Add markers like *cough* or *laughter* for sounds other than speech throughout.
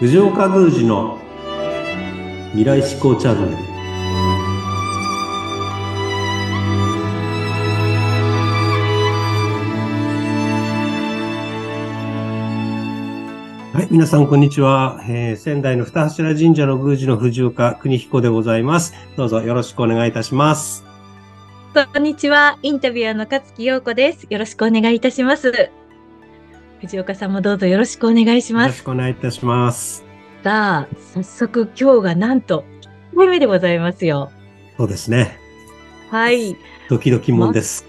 藤岡宮司の未来志向チャンネルはい、皆さん、こんにちは。えー仙台の二柱神社の宮司の藤岡邦彦でございます。どうぞよろしくお願いいたします。こんにちは。インタビュアーの勝木陽子です。よろしくお願いいたします。藤岡さんもどうぞよろしくお願いしよろします。くお願いいたします。さあ、早速今日がなんと、1回目でございますよ。そうですね。はい。ドキドキもんです。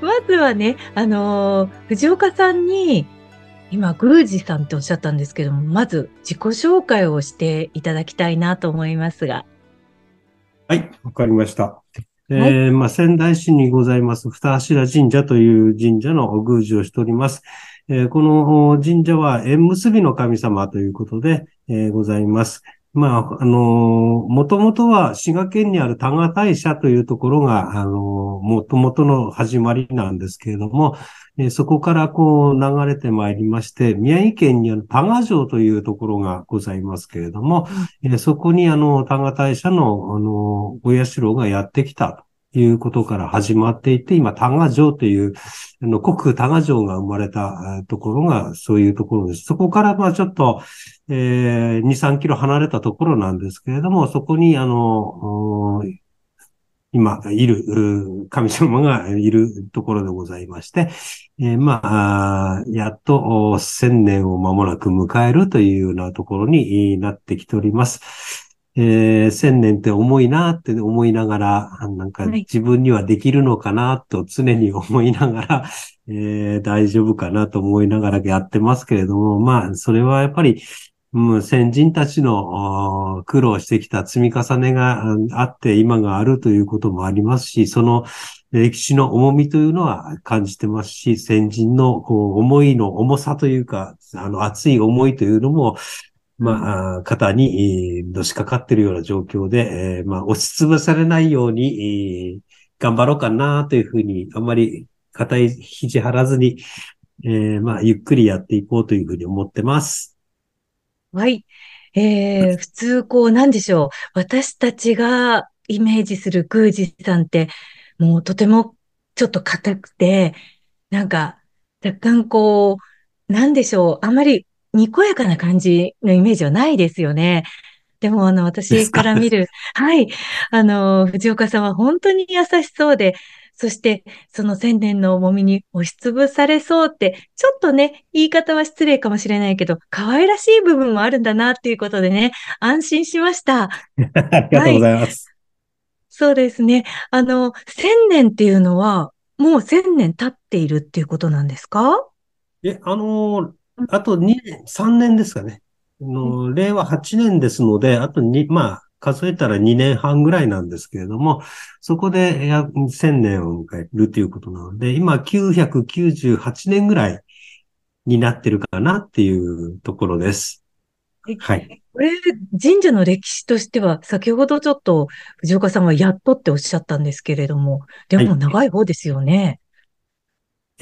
まずはね、あのー藤岡さんに、今、宮司さんっておっしゃったんですけども、まず自己紹介をしていただきたいなと思いますが。はい、わかりました。えーまあ、仙台市にございます、二柱神社という神社の宮司をしております。えーこの神社は縁結びの神様ということで、えーございます。まあ、あのもともとは滋賀県にある多賀大社というところが、あのもともとの始まりなんですけれども、えーそこからこう流れてまいりまして、宮城県にある多賀城というところがございますけれども、えーそこにあの、多賀大社の、あの、お社がやってきたということから始まっていて、今、多賀城という、あの、国多賀城が生まれたえーところが、そういうところです。そこから、まあちょっと、えー、2、3キロ離れたところなんですけれども、そこに、あの、今、いる、神様がいるところでございまして、えーまあ、やっとお千年を間もなく迎えるというようなところにえーなってきております。えー千年って重いなって思いながら、あなんかはい自分にはできるのかなと常に思いながら、えー大丈夫かなと思いながらやってますけれども、まあ、それはやっぱり、うん、先人たちのお苦労してきた積み重ねがああって今があるということもありますし、その歴史の重みというのは感じてますし、先人のこう思いの重さというか、あの熱い思いというのも、まあ、あ肩にえーのしかかっているような状況で、えーまあ、押しつぶされないように、えー頑張ろうかなというふうに、あんまり肩い肘張らずに、えーまあ、ゆっくりやっていこうというふうに思ってます。はい。えー、普通、こう、なんでしょう。私たちがイメージする宮司さんって、もうとてもちょっと硬くて、なんか、若干こう、なんでしょう。あまりにこやかな感じのイメージはないですよね。でも、あの、私から見る、*laughs* はい。あの、藤岡さんは本当に優しそうで、そして、その千年の重みに押しつぶされそうって、ちょっとね、言い方は失礼かもしれないけど、可愛らしい部分もあるんだなっていうことでね、安心しました。*laughs* ありがとうございます。そうですね。あの、千年っていうのは、もう千年経っているっていうことなんですか？え、あのーあと2年、3年ですかね。あのー令和8年ですので、あと2、まあ、数えたら2年半ぐらいなんですけれども、そこでや1000年を迎えるということなので、今998年ぐらいになってるかなっていうところです。はい。これ、神社の歴史としては、先ほどちょっと藤岡さんはやっとっておっしゃったんですけれども、でも長い方ですよね。い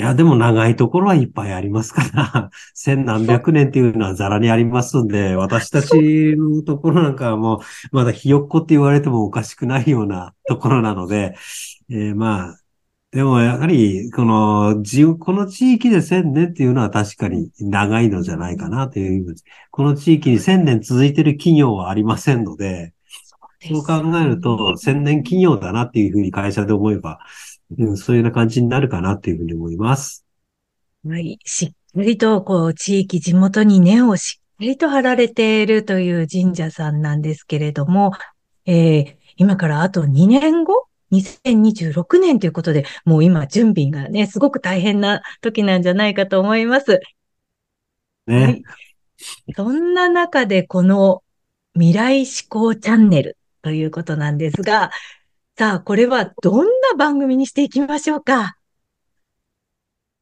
や、でも長いところはいっぱいありますから、*laughs* 千何百年っていうのはザラにありますんで、私たちのところなんかはもう、まだひよっこって言われてもおかしくないようなところなので、えーまあ、でもやはり、この、じこの地域で千年っていうのは確かに長いのじゃないかなという、この地域に千年続いてる企業はありませんので、そう考えると、千年企業だなっていうふうに会社で思えば、うん、そういうような感じになるかなっていうふうに思います。はい。しっかりと、こう、地域、地元に根をしっかりと張られているという神社さんなんですけれども、えー今からあと2年後 ?2026 年ということで、もう今準備がね、すごく大変な時なんじゃないかと思います。ね。はい。そんな中で、この未来志向チャンネルということなんですが、さあ、これはどんな番組にしていきましょうか？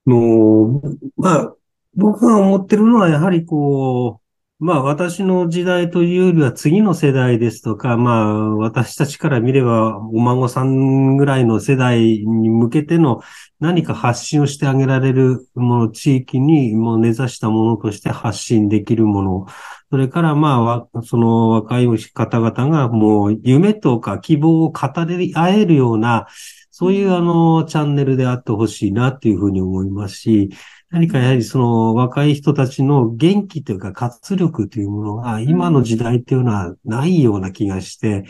の、まあ、僕が思ってるのは、やはりこうまあ私の時代というよりは次の世代ですとか、まあ私たちから見ればお孫さんぐらいの世代に向けての何か発信をしてあげられるもの、地域にもう根ざしたものとして発信できるもの、それからまあその若い方々がもう夢とか希望を語り合えるような、そういうあのチャンネルであってほしいなっていうふうに思いますし、何かやはりその若い人たちの元気というか活力というものが今の時代っていうのはないような気がして、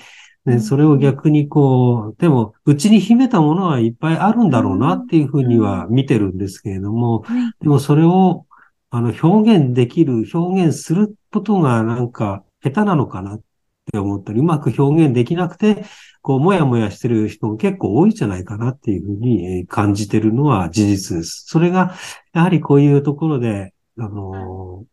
ね、それを逆にこう、でも、うちに秘めたものはいっぱいあるんだろうなっていうふうには見てるんですけれども、でもそれを、あの、表現できる、表現することがなんか下手なのかなって思ったり、うまく表現できなくて、こう、もやもやしてる人も結構多いんじゃないかなっていうふうに感じてるのは事実です。それが、やはりこういうところで、あのー、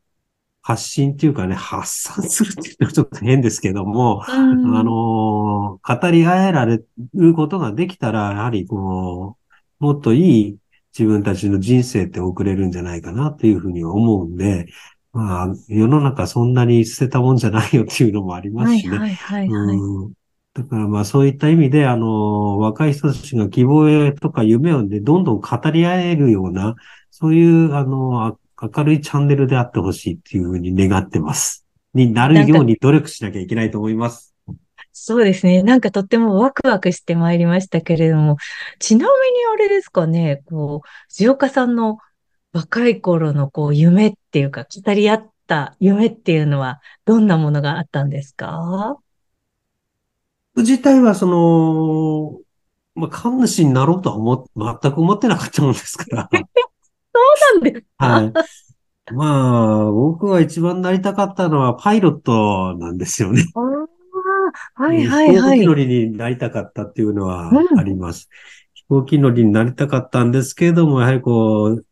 発信っていうかね、発散するっていうのはちょっと変ですけども、うん、あのー、語り合えられることができたら、やはりこう、もっといい自分たちの人生って送れるんじゃないかなっていうふうに思うんで、まあ、世の中そんなに捨てたもんじゃないよっていうのもありますしね。はいはいはい、はい、うんだからまあそういった意味で、あの、若い人たちが希望とか夢をね、どんどん語り合えるような、そういう、あの、明るいチャンネルであってほしいっていうふうに願ってます。になるように努力しなきゃいけないと思います。そうですね。なんかとってもワクワクしてまいりましたけれども、ちなみにあれですかね、こう、藤岡さんの若い頃のこう夢っていうか、語り合った夢っていうのはどんなものがあったんですか？自体はその、まあ、神主になろうとは思、全く思ってなかったもんですから。*laughs* そうなんですか？はい。まあ、僕が一番なりたかったのはパイロットなんですよね。ああ、はいはいはい。飛行機乗りになりたかったっていうのはあります。うん、飛行機乗りになりたかったんですけれども、やはりこう、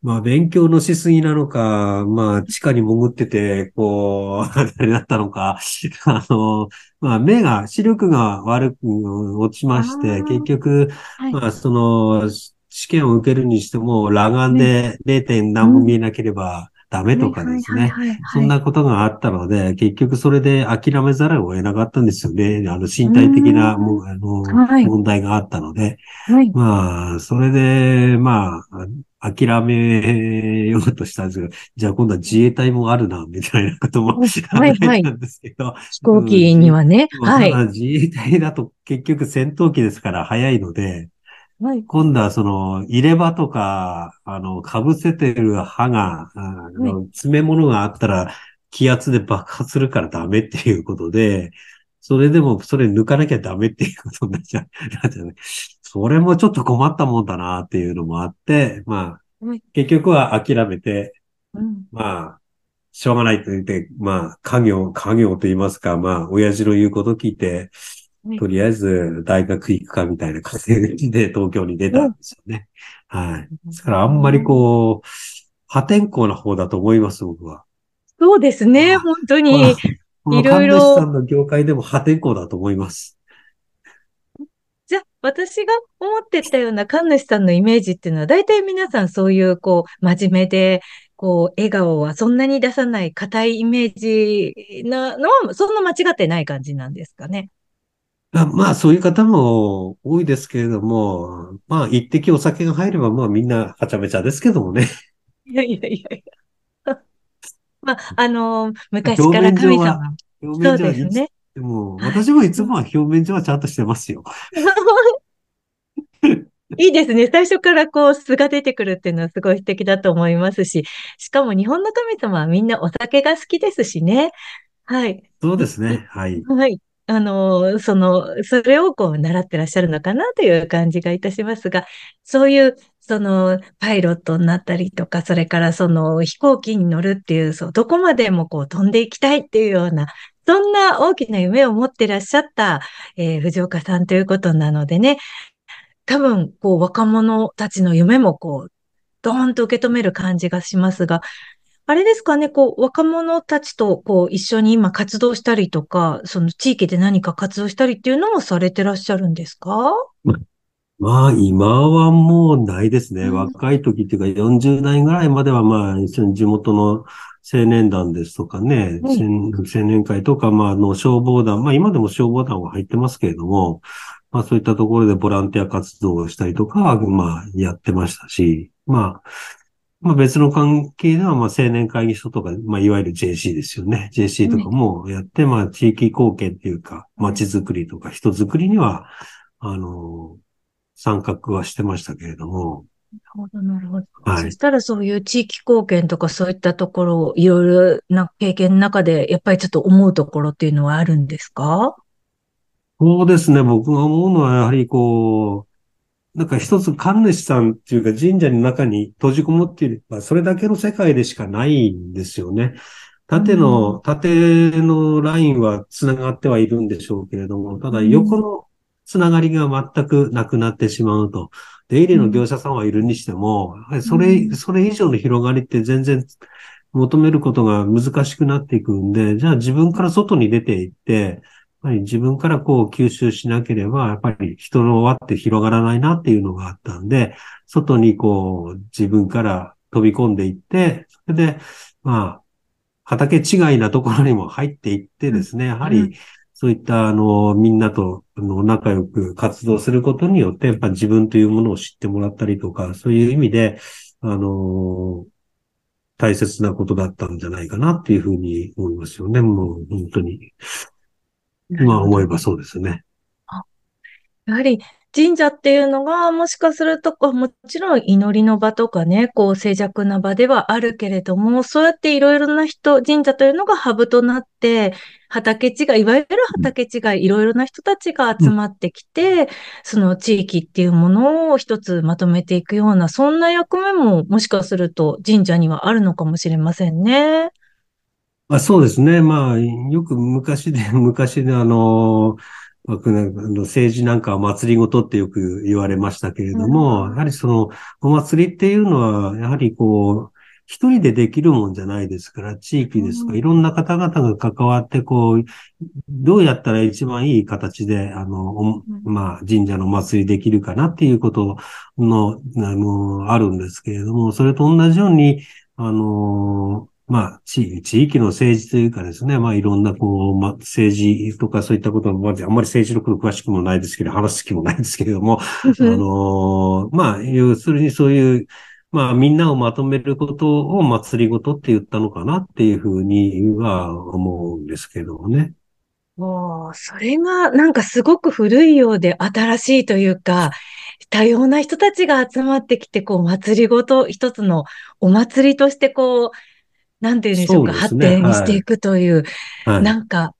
まあ、勉強のしすぎなのか、まあ、地下に潜ってて、こう、あれだったのか、あの、まあ、目が、視力が悪く落ちまして、結局、はい、まあ、その、試験を受けるにしても、裸眼で 0. 点何も見えなければ、ダメとかですね。そんなことがあったので、結局それで諦めざるを得なかったんですよね。あの身体的なもあの、はい、問題があったので。はい、まあ、それで、まあ、諦めようとしたんですけど、じゃあ今度は自衛隊もあるな、みたいなことも考えたんですけど。飛行機にはね。はい。自衛隊だと結局戦闘機ですから早いので、はい、今度はその入れ歯とか、あの、被せてる歯が、あの、詰め物があったら気圧で爆発するからダメっていうことで、それでもそれ抜かなきゃダメっていうことになっちゃう。*laughs* それもちょっと困ったもんだなっていうのもあって、まあ、結局は諦めて、うん、まあ、しょうがないと言って、まあ、家業、家業と言いますか、まあ、親父の言うこと聞いて、とりあえず大学行くかみたいな感じで東京に出たんですよね。はい。ですからあんまりこう、破天荒な方だと思います、僕は。そうですね、本当に。いろいろ。さんの業界でも破天荒だと思います。じゃあ、私が思ってたような神主さんのイメージっていうのは、大体皆さんそういう、こう、真面目で、こう、笑顔はそんなに出さない硬いイメージなのは、そんな間違ってない感じなんですかね。まあ、そういう方も多いですけれども、まあ、一滴お酒が入れば、まあ、みんなはちゃめちゃですけどもね。いやいやいやいや。*laughs* まあ、あの昔から神様。表面上は、そうですね。でも、私もいつもは表面上はちゃんとしてますよ。*laughs* いいですね。最初からこう素が出てくるっていうのはすごい素敵だと思いますし、しかも日本の神様はみんなお酒が好きですしね。はい。そうですね。はい。はい。あの、その、それをこう習ってらっしゃるのかなという感じがいたしますが、そういう、その、パイロットになったりとか、それからその飛行機に乗るっていう、そう、どこまでもこう飛んでいきたいっていうような、そんな大きな夢を持ってらっしゃった、えー、藤岡さんということなのでね、多分、こう、若者たちの夢もこう、ドーンと受け止める感じがしますが、あれですかね、こう、若者たちと、こう、一緒に今活動したりとか、その地域で何か活動したりっていうのもされてらっしゃるんですか？まあ、今はもうないですね。うん、若い時っていうか、40代ぐらいまでは、まあ、一緒に地元の青年団ですとかね、青年会とか、まあ、あの、消防団、まあ、今でも消防団は入ってますけれども、まあ、そういったところでボランティア活動をしたりとか、まあ、やってましたし、まあ、まあ別の関係では、まあ青年会議所とか、まあいわゆる JC ですよね。JC とかもやって、まあ地域貢献っていうか、街づくりとか人づくりには、あの、参画はしてましたけれども、なるほど、なるほど。はいそしたらそういう地域貢献とかそういったところをいろいろな経験の中で、やっぱりちょっと思うところっていうのはあるんですか？そうですね。僕が思うのは、やはりこう、なんか一つ神主さんっていうか神社の中に閉じこもっていれば、それだけの世界でしかないんですよね。縦の、縦のラインは繋がってはいるんでしょうけれども、ただ横の繋がりが全くなくなってしまうと。出入りの業者さんはいるにしても、それ、うんそれ以上の広がりって全然求めることが難しくなっていくんで、じゃあ自分から外に出ていって、ぱり自分からこう吸収しなければ、やっぱり人の輪って広がらないなっていうのがあったんで、外にこう自分から飛び込んでいって、それで、まあ、畑違いなところにも入っていってですね、やはうんりそういったあの、みんなとあの仲良く活動することによって、やっぱ自分というものを知ってもらったりとか、そういう意味で、あの、大切なことだったんじゃないかなっていうふうに思いますよね。もう本当に。今思えばそうですね。やはり神社っていうのが、もしかすると、もちろん祈りの場とかね、こう静寂な場ではあるけれども、そうやっていろいろな人、神社というのがハブとなって、畑違い、いわゆる畑違い、いろいろな人たちが集まってきて、その地域っていうものを一つまとめていくような、そんな役目ももしかすると神社にはあるのかもしれませんね。まあ、そうですね。まあ、よく昔で、*laughs* 昔であの、政治なんかは祭りごとってよく言われましたけれども、うんやはりその、お祭りっていうのは、やはりこう、一人でできるもんじゃないですから、地域ですとか、うんいろんな方々が関わって、こう、どうやったら一番いい形で、あの、まあ、神社のお祭りできるかなっていうことの、あの、あるんですけれども、それと同じように、あの、まあ、地地域の政治というかですね、まあ、いろんな、こう、まあ、政治とかそういったことも、まああんまり政治のこと詳しくもないですけど、話す気もないですけれども、あの、まあ、要するにそういう、まあ、みんなをまとめることを祭りごとって言ったのかなっていうふうには思うんですけどもね。もう、それがなんかすごく古いようで新しいというか、多様な人たちが集まってきて、こう、祭りごと、一つのお祭りとして、こう、なんていうんでしょうか、うね展していくという、はい。なんか、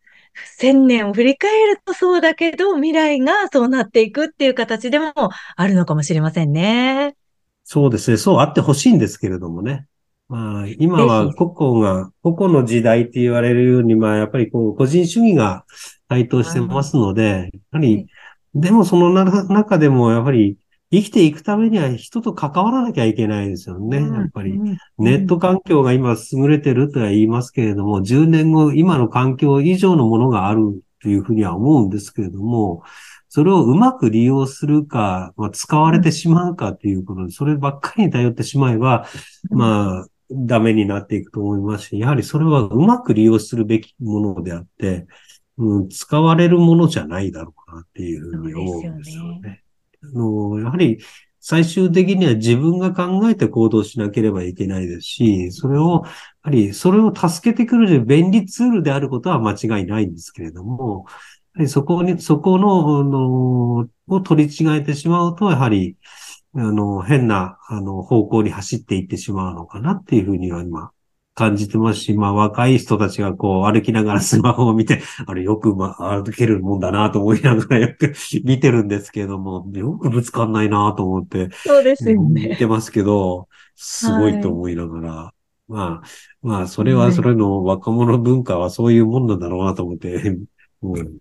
千年を振り返るとそうだけど、未来がそうなっていくっていう形でもあるのかもしれませんね。そうですね。そうあってほしいんですけれどもね。まあ、今は個々が、個々の時代って言われるように、まあ、やっぱりこう、個人主義が台頭してますので、やはり、でもそのな中でも、やはり、生きていくためには人と関わらなきゃいけないですよね。やっぱり。うんネット環境が今優れてるとは言いますけれども、10年後、今の環境以上のものがあるというふうには思うんですけれども、それをうまく利用するか、まあ、使われてしまうかということで、そればっかりに頼ってしまえば、まあ、ダメになっていくと思いますし、やはりそれはうまく利用するべきものであって、うん、使われるものじゃないだろうなっていうふうに思うんですよね。あの、やはり最終的には自分が考えて行動しなければいけないですし、それを、やはりそれを助けてくれる便利ツールであることは間違いないんですけれども、やはりそこに、そこの、あの、を取り違えてしまうと、やはり、あの、変な、あの、方向に走っていってしまうのかなっていうふうには今、感じてますし、まあ若い人たちがこう歩きながらスマホを見て、*laughs* あれよくまあ歩けるもんだなと思いながらよく *laughs* 見てるんですけれども、よくぶつかんないなと思ってそうですよ見ね。てますけど、すごいと思いながら、まあ、まあそれはそれの若者文化はそういうもんなんだろうなと思って、*laughs* もう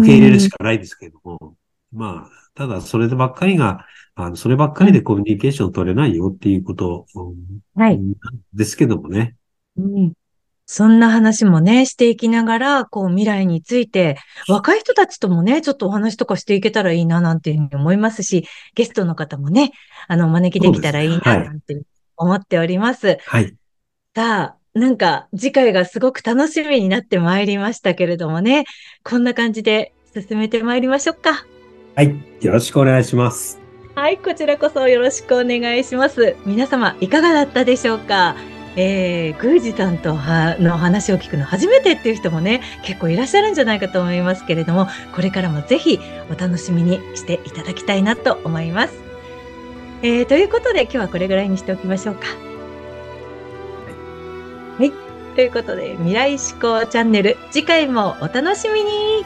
受け入れるしかないですけれども、まあ、ただそれでばっかりが、あの、そればっかりでコミュニケーション取れないよっていうこと、うんはい。ですけどもね。うんそんな話もね、していきながら、こう未来について、若い人たちともね、ちょっとお話とかしていけたらいいな、なんていうふうに思いますし、ゲストの方もね、あの、お招きできたらいいな、なんて思っております。はい。さあ、なんか次回がすごく楽しみになってまいりましたけれどもね、こんな感じで進めてまいりましょうか。はい。よろしくお願いします。はい、こちらこそよろしくお願いします。皆様、いかがだったでしょうか？えー、宮司さんとはの話を聞くの初めてっていう人もね、結構いらっしゃるんじゃないかと思いますけれども、これからもぜひお楽しみにしていただきたいなと思います。えー、ということで今日はこれぐらいにしておきましょうか。はい。ということで、未来思考チャンネル、次回もお楽しみに